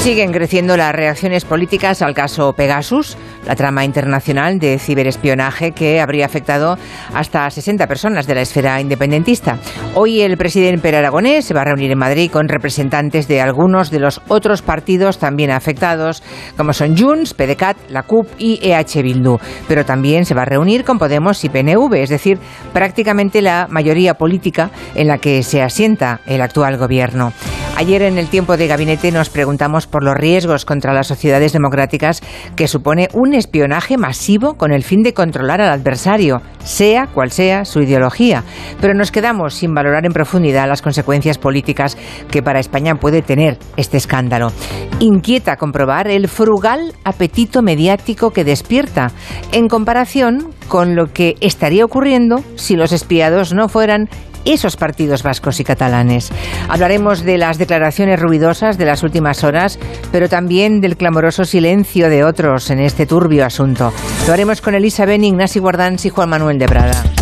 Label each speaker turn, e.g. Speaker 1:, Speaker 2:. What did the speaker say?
Speaker 1: Siguen creciendo las reacciones políticas al caso Pegasus, la trama internacional de ciberespionaje que habría afectado hasta 60 personas de la esfera independentista. Hoy el presidente Per Aragonés se va a reunir en Madrid con representantes de algunos de los otros partidos también afectados, como son Junts, PDCAT, la CUP y EH Bildu. Pero también se va a reunir con Podemos y PNV, es decir, prácticamente la mayoría política en la que se asienta el actual gobierno. Ayer en el tiempo de gabinete nos preguntamos por los riesgos contra las sociedades democráticas que supone un espionaje masivo con el fin de controlar al adversario, sea cual sea su ideología. Pero nos quedamos sin valorar en profundidad las consecuencias políticas que para España puede tener este escándalo. Inquieta comprobar el frugal apetito mediático que despierta en comparación con lo que estaría ocurriendo si los espiados no fueran esos partidos vascos y catalanes. Hablaremos de las declaraciones ruidosas de las últimas horas, pero también del clamoroso silencio de otros en este turbio asunto. Lo haremos con Elisa Ben, Ignasi Guardans y Juan Manuel de Prada.